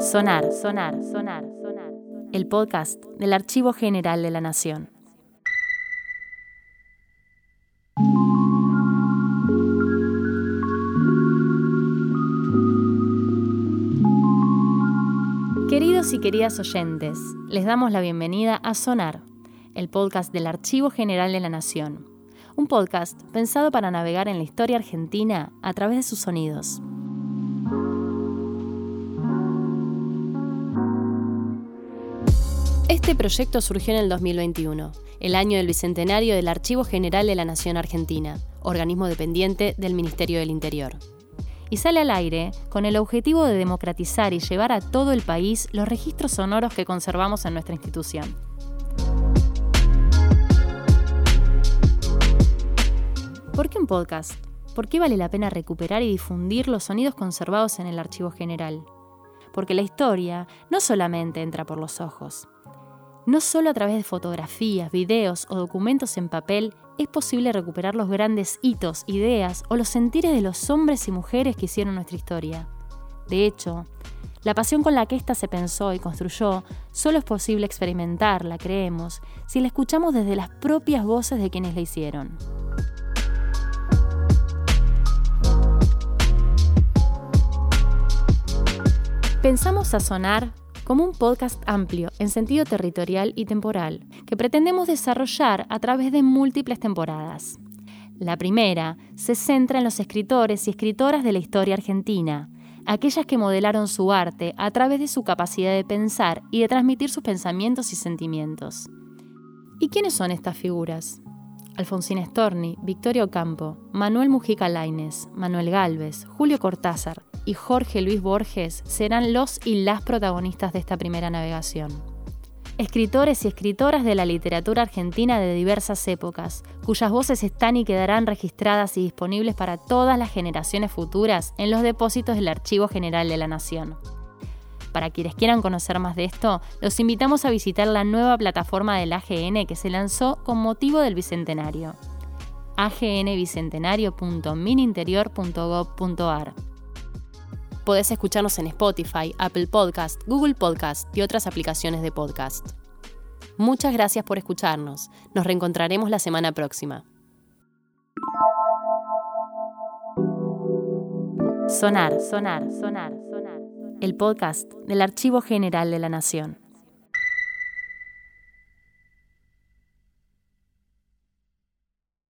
Sonar, sonar, sonar, sonar. El podcast del Archivo General de la Nación. Queridos y queridas oyentes, les damos la bienvenida a Sonar, el podcast del Archivo General de la Nación. Un podcast pensado para navegar en la historia argentina a través de sus sonidos. Este proyecto surgió en el 2021, el año del bicentenario del Archivo General de la Nación Argentina, organismo dependiente del Ministerio del Interior. Y sale al aire con el objetivo de democratizar y llevar a todo el país los registros sonoros que conservamos en nuestra institución. ¿Por qué un podcast? ¿Por qué vale la pena recuperar y difundir los sonidos conservados en el Archivo General? Porque la historia no solamente entra por los ojos, no solo a través de fotografías, videos o documentos en papel es posible recuperar los grandes hitos, ideas o los sentires de los hombres y mujeres que hicieron nuestra historia. De hecho, la pasión con la que ésta se pensó y construyó solo es posible experimentarla, creemos, si la escuchamos desde las propias voces de quienes la hicieron. Pensamos a sonar como un podcast amplio en sentido territorial y temporal, que pretendemos desarrollar a través de múltiples temporadas. La primera se centra en los escritores y escritoras de la historia argentina, aquellas que modelaron su arte a través de su capacidad de pensar y de transmitir sus pensamientos y sentimientos. ¿Y quiénes son estas figuras? Alfonsín Storni, Victorio Campo, Manuel Mujica Laines, Manuel Galvez, Julio Cortázar, y Jorge Luis Borges serán los y las protagonistas de esta primera navegación. Escritores y escritoras de la literatura argentina de diversas épocas, cuyas voces están y quedarán registradas y disponibles para todas las generaciones futuras en los depósitos del Archivo General de la Nación. Para quienes quieran conocer más de esto, los invitamos a visitar la nueva plataforma del AGN que se lanzó con motivo del Bicentenario. agnbicentenario.mininterior.gov.ar Podés escucharnos en Spotify, Apple Podcast, Google Podcast y otras aplicaciones de podcast. Muchas gracias por escucharnos. Nos reencontraremos la semana próxima. Sonar, sonar, sonar, sonar. El podcast del Archivo General de la Nación.